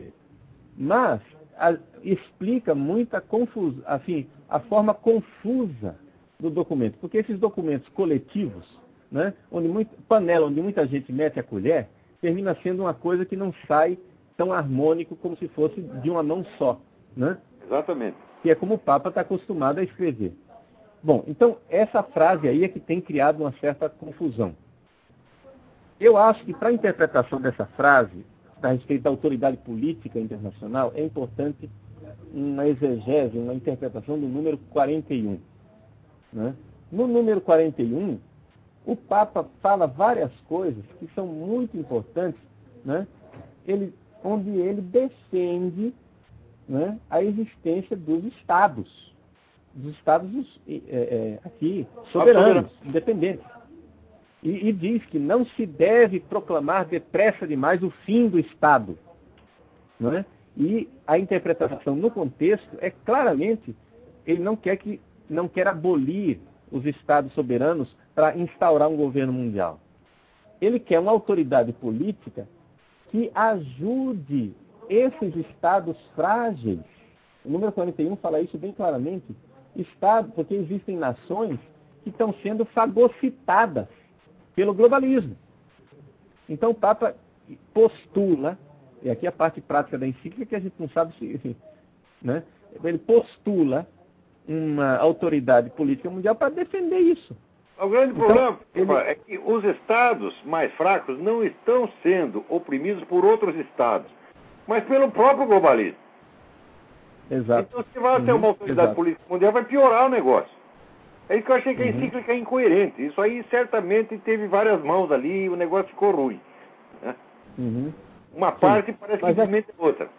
Mas a, explica muita confusão, assim, a forma confusa do documento. Porque esses documentos coletivos, né, onde muito, panela onde muita gente mete a colher, termina sendo uma coisa que não sai tão harmônico como se fosse de uma mão só. Né? Exatamente que é como o Papa está acostumado a escrever. Bom, então essa frase aí é que tem criado uma certa confusão. Eu acho que para a interpretação dessa frase, a respeito da autoridade política internacional, é importante uma exegese, uma interpretação do número 41. Né? No número 41, o Papa fala várias coisas que são muito importantes, né? ele, onde ele defende né, a existência dos estados, dos estados é, é, aqui soberanos, independentes. E, e, diz que não se deve proclamar depressa demais o fim do Estado. Não é? E a interpretação no contexto é claramente ele não quer que não quer abolir os estados soberanos para instaurar um governo mundial. Ele quer uma autoridade política que ajude esses estados frágeis, o número 41 fala isso bem claramente, estado, porque existem nações que estão sendo fagocitadas pelo globalismo. Então o Papa postula, e aqui a parte prática da encíclica que a gente não sabe se. Né, ele postula uma autoridade política mundial para defender isso. O grande então, problema ele... é que os estados mais fracos não estão sendo oprimidos por outros estados mas pelo próprio globalismo. Exato. Então, se vai uhum, ter uma autoridade exato. política mundial, vai piorar o negócio. É isso que eu achei que a uhum. encíclica é incoerente. Isso aí certamente teve várias mãos ali e o negócio ficou ruim. Né? Uhum. Uma parte Sim. parece Mas simplesmente é... outra.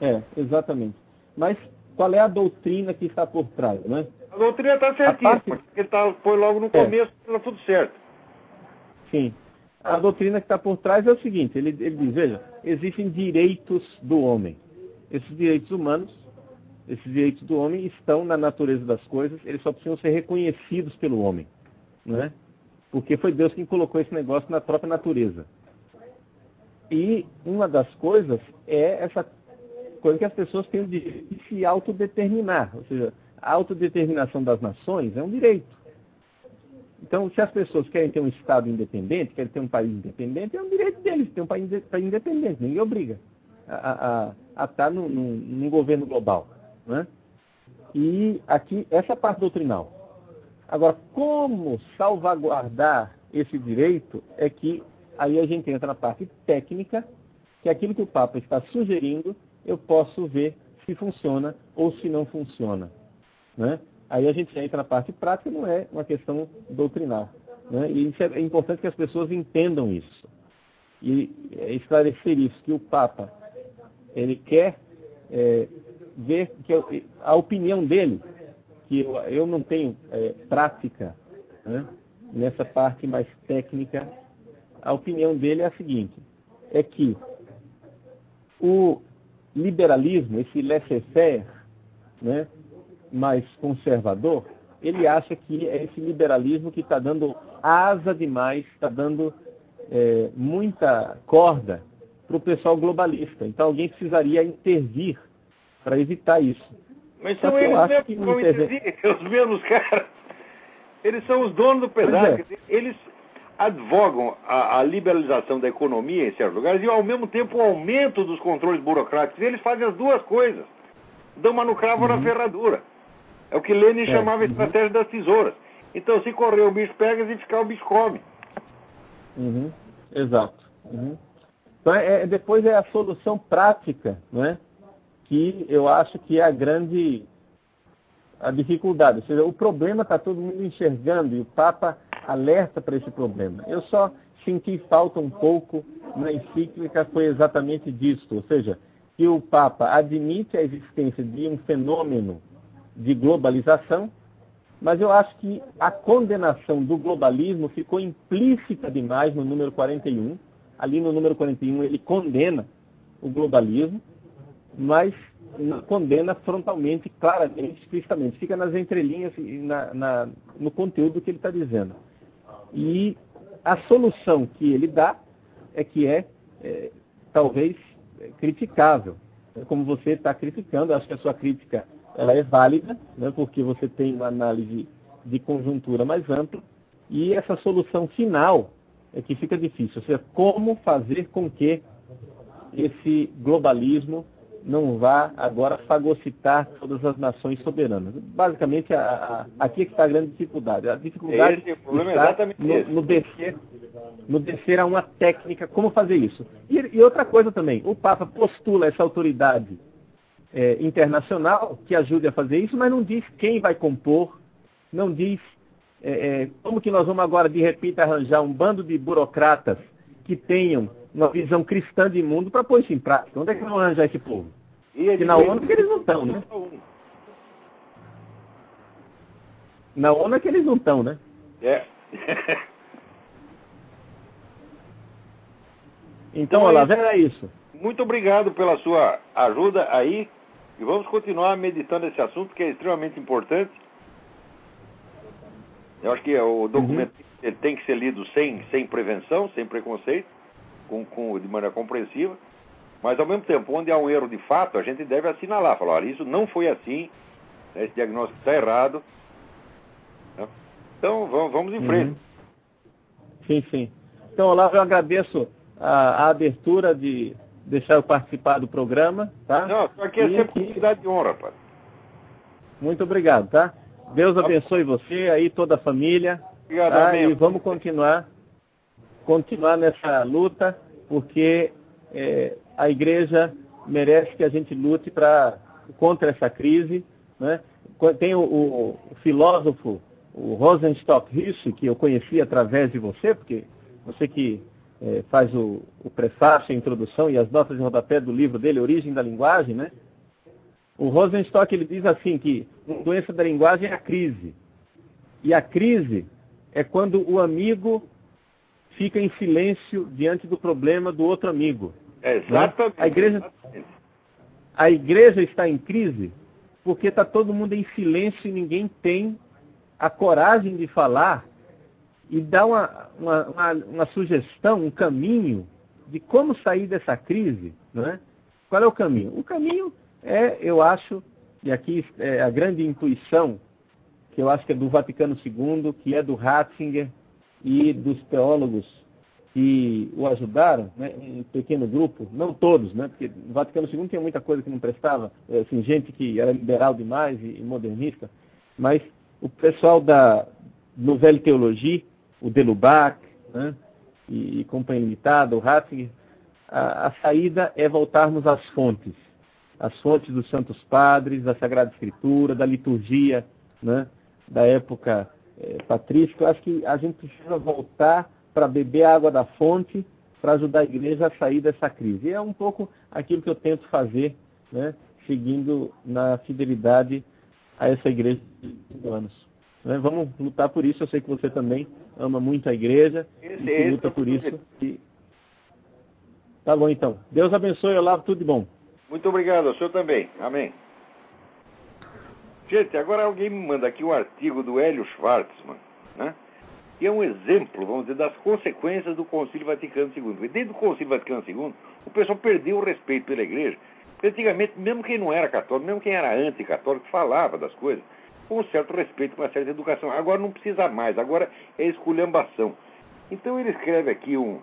É, exatamente. Mas qual é a doutrina que está por trás, né? A doutrina está certinha, parte... porque tá, foi logo no é. começo, está tudo certo. Sim a doutrina que está por trás é o seguinte: ele, ele diz, veja, existem direitos do homem. Esses direitos humanos, esses direitos do homem estão na natureza das coisas, eles só precisam ser reconhecidos pelo homem. Não é? Porque foi Deus quem colocou esse negócio na própria natureza. E uma das coisas é essa coisa que as pessoas têm de se autodeterminar. Ou seja, a autodeterminação das nações é um direito. Então, se as pessoas querem ter um Estado independente, querem ter um país independente, é um direito deles ter um país independente. Ninguém obriga a, a, a estar num, num, num, governo global. Né? E aqui, essa parte doutrinal. Agora, como salvaguardar esse direito é que aí a gente entra na parte técnica, que é aquilo que o Papa está sugerindo, eu posso ver se funciona ou se não funciona. Né? Aí a gente entra na parte prática, não é uma questão doutrinar. Né? E é, é importante que as pessoas entendam isso. E é esclarecer isso, que o Papa ele quer é, ver que a opinião dele, que eu, eu não tenho é, prática né, nessa parte mais técnica, a opinião dele é a seguinte, é que o liberalismo, esse laissez-faire, né, mais conservador, ele acha que é esse liberalismo que está dando asa demais, está dando é, muita corda para o pessoal globalista. Então alguém precisaria intervir para evitar isso. Mas são eles mesmos que vão intervir, os mesmos caras. Eles são os donos do pedaço. É. Eles advogam a, a, liberalização da economia em certos lugares e, ao mesmo tempo, o aumento dos controles burocráticos. Eles fazem as duas coisas. Dão uma no cravo uhum. na ferradura. É o que Lenin é. chamava uhum. estratégia das tesouras. Então, se correr, o bicho pega, se ficar, o bicho come. Uhum. Exato. Uhum. Então, é, é, depois é a solução prática, não é? que eu acho que é a grande a dificuldade. Ou seja, o problema está todo mundo enxergando e o Papa alerta para esse problema. Eu só senti falta um pouco na encíclica foi exatamente disso, ou seja, que o Papa admite a existência de um fenômeno de globalização, mas eu acho que a condenação do globalismo ficou implícita demais no número 41. Ali no número 41 ele condena o globalismo, mas condena frontalmente, claramente, explicitamente. Fica nas entrelinhas na, na, no conteúdo que ele está dizendo. E a solução que ele dá é que é, é talvez criticável. Como você está criticando, acho que a sua crítica ela é válida, né, porque você tem uma análise de conjuntura mais ampla, e essa solução final é que fica difícil. Ou seja, como fazer com que esse globalismo não vá agora fagocitar todas as nações soberanas. Basicamente, a, a, aqui é que está a grande dificuldade. A dificuldade esse, está no, no, descer, no descer a uma técnica, como fazer isso. E, e outra coisa também, o Papa postula essa autoridade é, internacional que ajude a fazer isso, mas não diz quem vai compor, não diz é, é, como que nós vamos agora, de repente, arranjar um bando de burocratas que tenham uma visão cristã de mundo para pôr isso em prática. Onde é que vão arranjar esse povo? E é na ONU que eles não estão, né? Na ONU é que eles não estão, né? É. então, olá, é isso. Muito obrigado pela sua ajuda aí. E vamos continuar meditando esse assunto que é extremamente importante. Eu acho que o documento uhum. tem que ser lido sem, sem prevenção, sem preconceito com, com, de maneira compreensiva, mas ao mesmo tempo, onde há um erro de fato, a gente deve assinalar, falar, olha, isso não foi assim, né, esse diagnóstico está errado. Né? Então, vamos, vamos em frente. Uhum. Sim, sim. Então, Olavo, eu agradeço a, a, abertura de deixar eu participar do programa, tá? Não, isso aqui é e sempre aqui... de honra, pai. Muito obrigado, tá? Deus tá abençoe você aí, toda a família. Obrigado, tá? E vamos continuar continuar nessa luta, porque é, a igreja merece que a gente lute pra, contra essa crise. Né? Tem o, o, o filósofo, o Rosenstock Hirsch, que eu conheci através de você, porque você que é, faz o, o, prefácio, a introdução e as notas de rodapé do livro dele, Origem da Linguagem, né? O Rosenstock ele diz assim que uma doença da linguagem é a crise. E a crise é quando o amigo fica em silêncio diante do problema do outro amigo. Exatamente. A igreja, a igreja está em crise porque está todo mundo em silêncio e ninguém tem a coragem de falar e dar uma, uma, uma, uma sugestão, um caminho de como sair dessa crise. Não é? Qual é o caminho? O caminho é, eu acho, e aqui é a grande intuição, que eu acho que é do Vaticano II, que é do Ratzinger, e dos teólogos que o ajudaram, né, um pequeno grupo, não todos, né, porque no Vaticano II tinha muita coisa que não prestava, assim, gente que era liberal demais e, modernista, mas o pessoal da Nouvelle Teologia, o Delubac, né, e, e Companhia Limitada, o Ratzinger, a, a saída é voltarmos às fontes. as fontes dos Santos Padres, da Sagrada Escritura, da liturgia né, da época é, patrística. Eu acho que a gente precisa voltar para beber a água da fonte para ajudar a igreja a sair dessa crise. E é um pouco aquilo que eu tento fazer, né, seguindo na fidelidade a essa igreja de anos. Né? Vamos lutar por isso. Eu sei que você também ama muito a igreja esse, e luta por isso. E... Tá bom, então. Deus abençoe, Olavo. Tudo de bom. Muito obrigado. O senhor também. Amém. Gente, agora alguém me manda aqui um artigo do Hélio Schwartzman, né? que é um exemplo, vamos dizer, das consequências do Concílio Vaticano II. Desde o Concílio Vaticano II, o pessoal perdeu o respeito pela igreja. Antigamente, mesmo quem não era católico, mesmo quem era anticatólico, falava das coisas com um certo respeito, com uma certa educação. Agora não precisa mais, agora é esculhambação. Então ele escreve aqui um,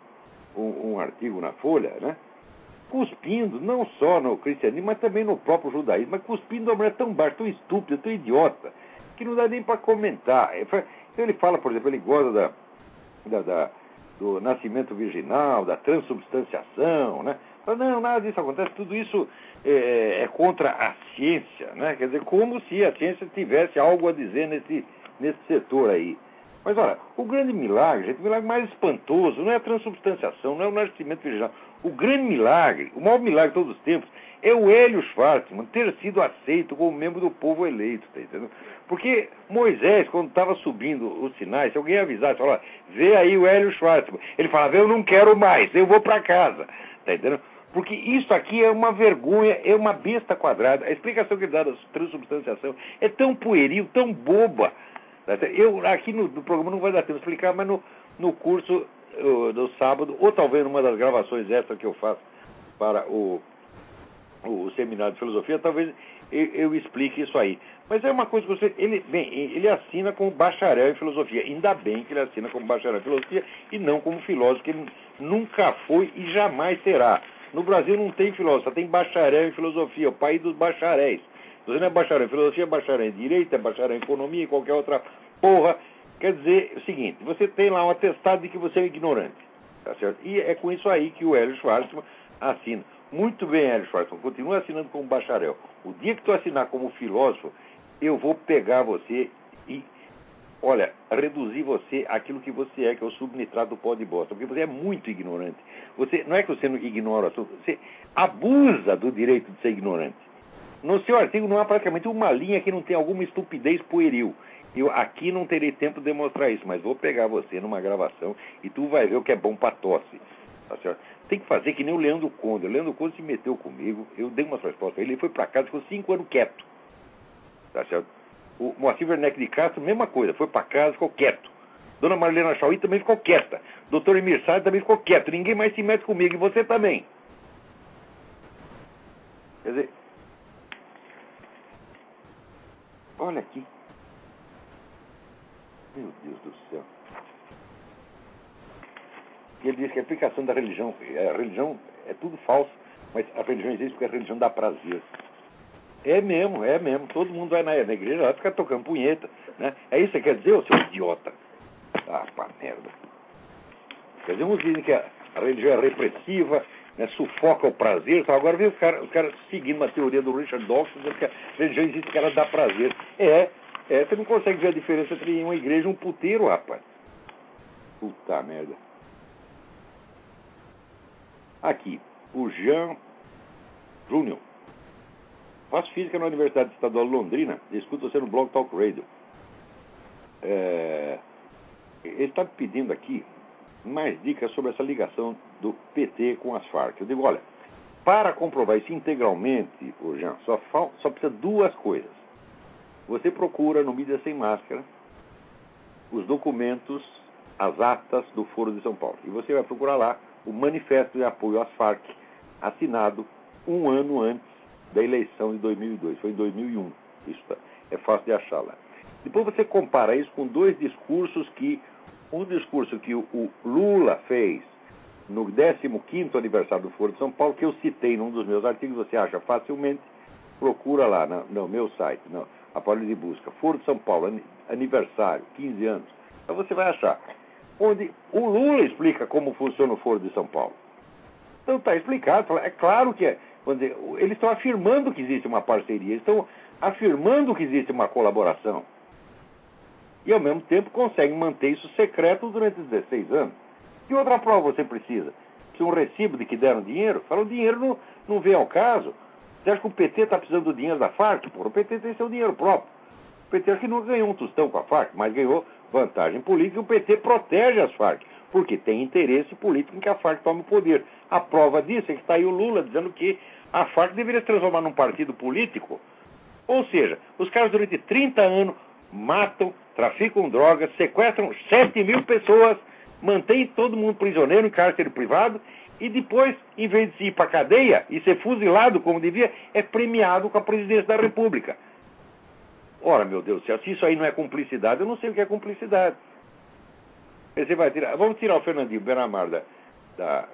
um, um artigo na Folha, né? Cuspindo não só no cristianismo, mas também no próprio judaísmo, mas cuspindo uma maneira tão baixa, tão estúpida, tão idiota, que não dá nem para comentar. Então ele fala, por exemplo, ele gosta da, da, da, do nascimento virginal, da transubstanciação, né? Fala, não, nada disso acontece, tudo isso é, é, contra a ciência, né? Quer dizer, como se a ciência tivesse algo a dizer nesse, nesse setor aí. Mas olha, o grande milagre, gente, o milagre mais espantoso não é a transubstanciação, não é o nascimento virginal. O grande milagre, o maior milagre de todos os tempos, é o Hélio Schwartzman ter sido aceito como membro do povo eleito, tá entendendo? Porque Moisés, quando estava subindo os sinais, se alguém avisasse, falava, vê aí o Hélio Schwartzman, ele falava, eu não quero mais, eu vou para casa, tá entendendo? Porque isso aqui é uma vergonha, é uma besta quadrada. A explicação que ele dá da transubstanciação é tão pueril, tão boba, eu, aqui no, no, programa não vai dar tempo de explicar, mas no, no curso do sábado, ou talvez numa das gravações extras que eu faço para o, o seminário de filosofia, talvez eu, eu, explique isso aí. Mas é uma coisa que você. Ele, bem, ele assina como bacharel em filosofia. Ainda bem que ele assina como bacharel em filosofia e não como filósofo, que ele nunca foi e jamais será. No Brasil não tem filósofo, tem bacharel em filosofia, o país dos bacharéis. Você não é bacharel em filosofia, é bacharel em direito, é bacharel em economia e qualquer outra porra. Quer dizer o seguinte, você tem lá um atestado de que você é ignorante. Tá certo? E é com isso aí que o Hélio Schwartzman assina. Muito bem, Hélio Schwartzman, continua assinando como bacharel. O dia que tu assinar como filósofo, eu vou pegar você e, olha, reduzir você aquilo que você é, que é o subnitrato do pó de bosta. Porque você é muito ignorante. Você, não é que você não ignora, você abusa do direito de ser ignorante. No seu artigo não há praticamente uma linha que não tem alguma estupidez pueril. Eu aqui não terei tempo de demonstrar isso, mas vou pegar você numa gravação e tu vai ver o que é bom para tosse. Tá certo? Tem que fazer que nem o Leandro Conde. O Leandro Conde se meteu comigo, eu dei uma resposta a ele, ele foi para casa e ficou cinco anos quieto. Tá certo? O Moacir Werneck de Castro, mesma coisa, foi para casa ficou quieto. Dona Marlena Chauí também ficou quieta. Doutor Emir Sade também ficou quieto. Ninguém mais se mete comigo e você também. Quer dizer, Olha aqui. Meu Deus do céu. Ele diz que a aplicação da religião, a religião é tudo falso, mas a religião existe porque a religião dá prazer. É mesmo, é mesmo. Todo mundo vai na, na igreja vai ficar tocando punheta. Né? É isso que quer dizer, ô seu idiota? Ah, pá, merda. Quer dizer, uns dizem que a, a religião é repressiva, né, sufoca o prazer. Então agora vem os caras cara seguindo uma teoria do Richard Dawkins, dizendo que a religião existe que ela dá prazer. É, é, você não consegue ver a diferença entre uma igreja e um puteiro, rapaz. Puta merda. Aqui, o Jean Júnior. Faço física na Universidade Estadual de Londrina. Escuto você no Blog Talk Radio. É, ele está pedindo aqui mais dicas sobre essa ligação do PT com as Farc. Eu digo, olha, para comprovar isso integralmente, Jean, só, só precisa duas coisas. Você procura no Mídia Sem Máscara os documentos, as atas do Foro de São Paulo. E você vai procurar lá o manifesto de apoio às Farc, assinado um ano antes da eleição de 2002. Foi em 2001. Isso tá, é fácil de achar lá. Depois você compara isso com dois discursos que um discurso que o Lula fez no 15º aniversário do Foro de São Paulo, que eu citei num dos meus artigos, você acha facilmente, procura lá no, meu site, no aparelho de busca, Foro de São Paulo, aniversário, 15 anos, então você vai achar. Onde o Lula explica como funciona o Foro de São Paulo. Então está explicado, é claro que é, Dizer, eles estão afirmando que existe uma parceria, eles estão afirmando que existe uma colaboração. E, ao mesmo tempo, conseguem manter isso secreto durante 16 anos. Que outra prova você precisa? Se um recibo de que deram dinheiro? Fala, o dinheiro não, não vem ao caso. Você acha que o PT está precisando do dinheiro da Farc? Pô, o PT tem seu dinheiro próprio. O PT acho que não ganhou um tostão com a Farc, mas ganhou vantagem política e o PT protege as Farc, porque tem interesse político em que a Farc tome o poder. A prova disso é que está aí o Lula dizendo que a Farc deveria se transformar num partido político. Ou seja, os caras durante 30 anos matam, traficam drogas, sequestram 7 mil pessoas, mantêm todo mundo prisioneiro em cárcere privado e depois, em vez de ir para a cadeia e ser fuzilado como devia, é premiado com a presidência da República. Ora, meu Deus do céu, se isso aí não é cumplicidade, eu não sei o que é cumplicidade. Você vai tirar, vamos tirar o Fernandinho Benamar da, da,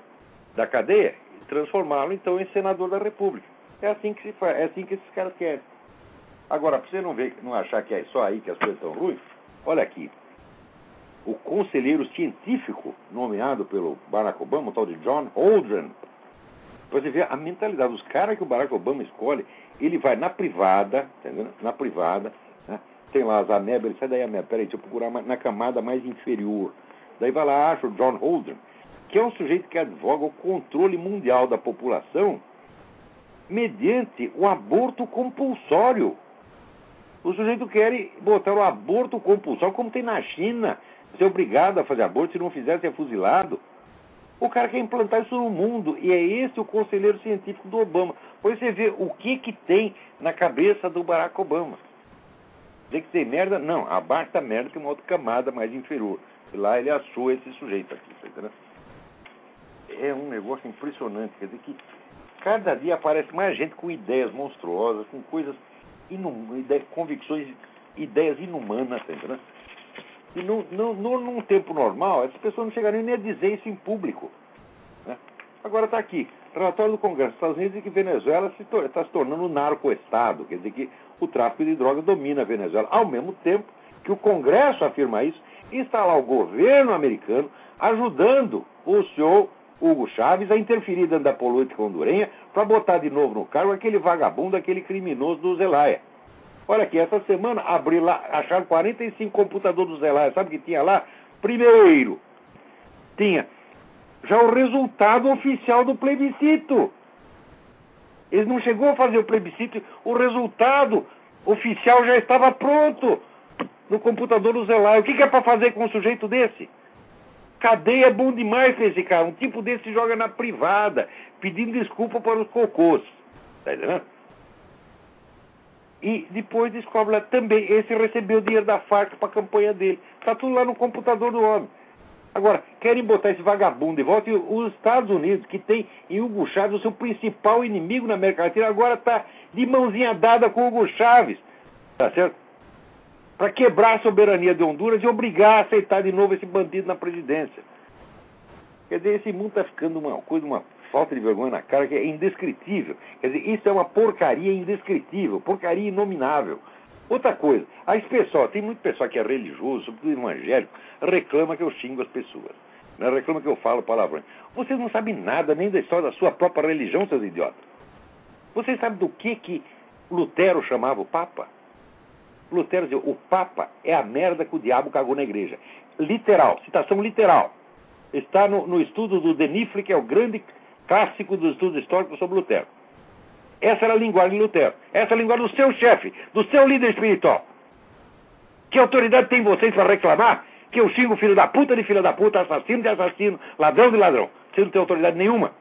da cadeia e transformá-lo então em senador da República. É assim que se faz, é assim que esses caras querem. Agora, para você não ver, não achar que é só aí que as coisas estão ruins, olha aqui. O conselheiro científico nomeado pelo Barack Obama, o tal de John Holdren, você vê a mentalidade dos caras que o Barack Obama escolhe, ele vai na privada, entendeu? na privada, né? tem lá as amebas, ele sai daí ameba, peraí, deixa eu procurar na camada mais inferior. Daí vai lá, acha o John Holdren, que é um sujeito que advoga o controle mundial da população mediante o aborto compulsório. O sujeito quer botar o aborto compulsório, como tem na China. Ser obrigado a fazer aborto, se não fizer, ser fuzilado. O cara quer implantar isso no mundo e é esse o conselheiro científico do Obama. Pois você vê o que, que tem na cabeça do Barack Obama. Dizer que tem merda? Não, abaixo da merda tem uma outra camada mais inferior. E lá ele achou esse sujeito aqui, tá? É um negócio impressionante, quer dizer que cada dia aparece mais gente com ideias monstruosas, com coisas, inum, ideias, convicções, ideias inumanas, tá entendeu? E no, no, no, num tempo normal, essas pessoas não chegariam nem a dizer isso em público. Né? Agora está aqui, relatório do Congresso dos Estados Unidos diz que Venezuela está se, tá se tornando um narco-estado, quer dizer que o tráfico de drogas domina a Venezuela, ao mesmo tempo que o Congresso afirma isso, está lá o governo americano ajudando o senhor Hugo Chávez a interferir dentro da política hondurenha para botar de novo no cargo aquele vagabundo, aquele criminoso do Zelaya. Olha aqui, essa semana abri lá, acharam 45 computadores do Zelaya. Sabe o que tinha lá? Primeiro, tinha já o resultado oficial do plebiscito. Ele não chegou a fazer o plebiscito, o resultado oficial já estava pronto no computador do Zelaya. O que, que é para fazer com um sujeito desse? Cadeia é bom demais para esse cara. Um tipo desse joga na privada, pedindo desculpa para os cocôs. Tá entendendo? E depois descobre também, esse recebeu dinheiro da Farc para a campanha dele. Está tudo lá no computador do homem. Agora, querem botar esse vagabundo de volta e os Estados Unidos, que tem em Hugo Chávez o seu principal inimigo na América Latina, agora está de mãozinha dada com Hugo Chávez. Tá certo? Para quebrar a soberania de Honduras e obrigar a aceitar de novo esse bandido na presidência. Quer dizer, esse mundo está ficando uma coisa, uma falta de vergonha na cara que é indescritível. Quer dizer, isso é uma porcaria indescritível, porcaria inominável. Outra coisa, as pessoas, tem muito pessoal que é religioso, sobretudo evangélico, reclama que eu xingo as pessoas. Né? Reclama que eu falo palavrões. Vocês não sabem nada nem da história da sua própria religião, seus idiotas. Vocês sabem do que, que Lutero chamava o Papa? Lutero dizia, o Papa é a merda que o diabo cagou na igreja. Literal, citação literal. Está no, no estudo do Denifle, que é o grande clássico dos estudos históricos sobre Lutero. Essa era a linguagem de Lutero. Essa é a linguagem do seu chefe, do seu líder espiritual. Que autoridade tem vocês para reclamar que eu xingo filho da puta de filho da puta, assassino de assassino, ladrão de ladrão? Você não tem autoridade nenhuma.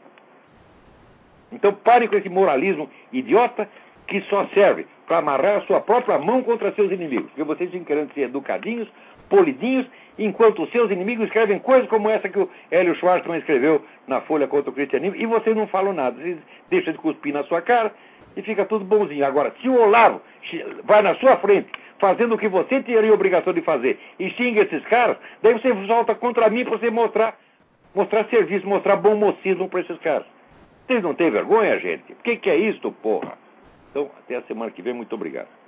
Então parem com esse moralismo idiota que só serve para amarrar a sua própria mão contra seus inimigos. Porque vocês ficam querendo ser educadinhos, polidinhos, enquanto os seus inimigos escrevem coisas como essa que o Hélio Schwartzman escreveu na Folha contra o Cristianismo, e vocês não falam nada. Vocês deixam de cuspir na sua cara e fica tudo bonzinho. Agora, se o Olavo vai na sua frente, fazendo o que você teria obrigação de fazer, e xinga esses caras, daí você volta contra mim para você mostrar, mostrar serviço, mostrar bom mocismo para esses caras. Vocês não têm vergonha, gente? O que, que é isso, porra? Então, até a semana que vem. Muito obrigado.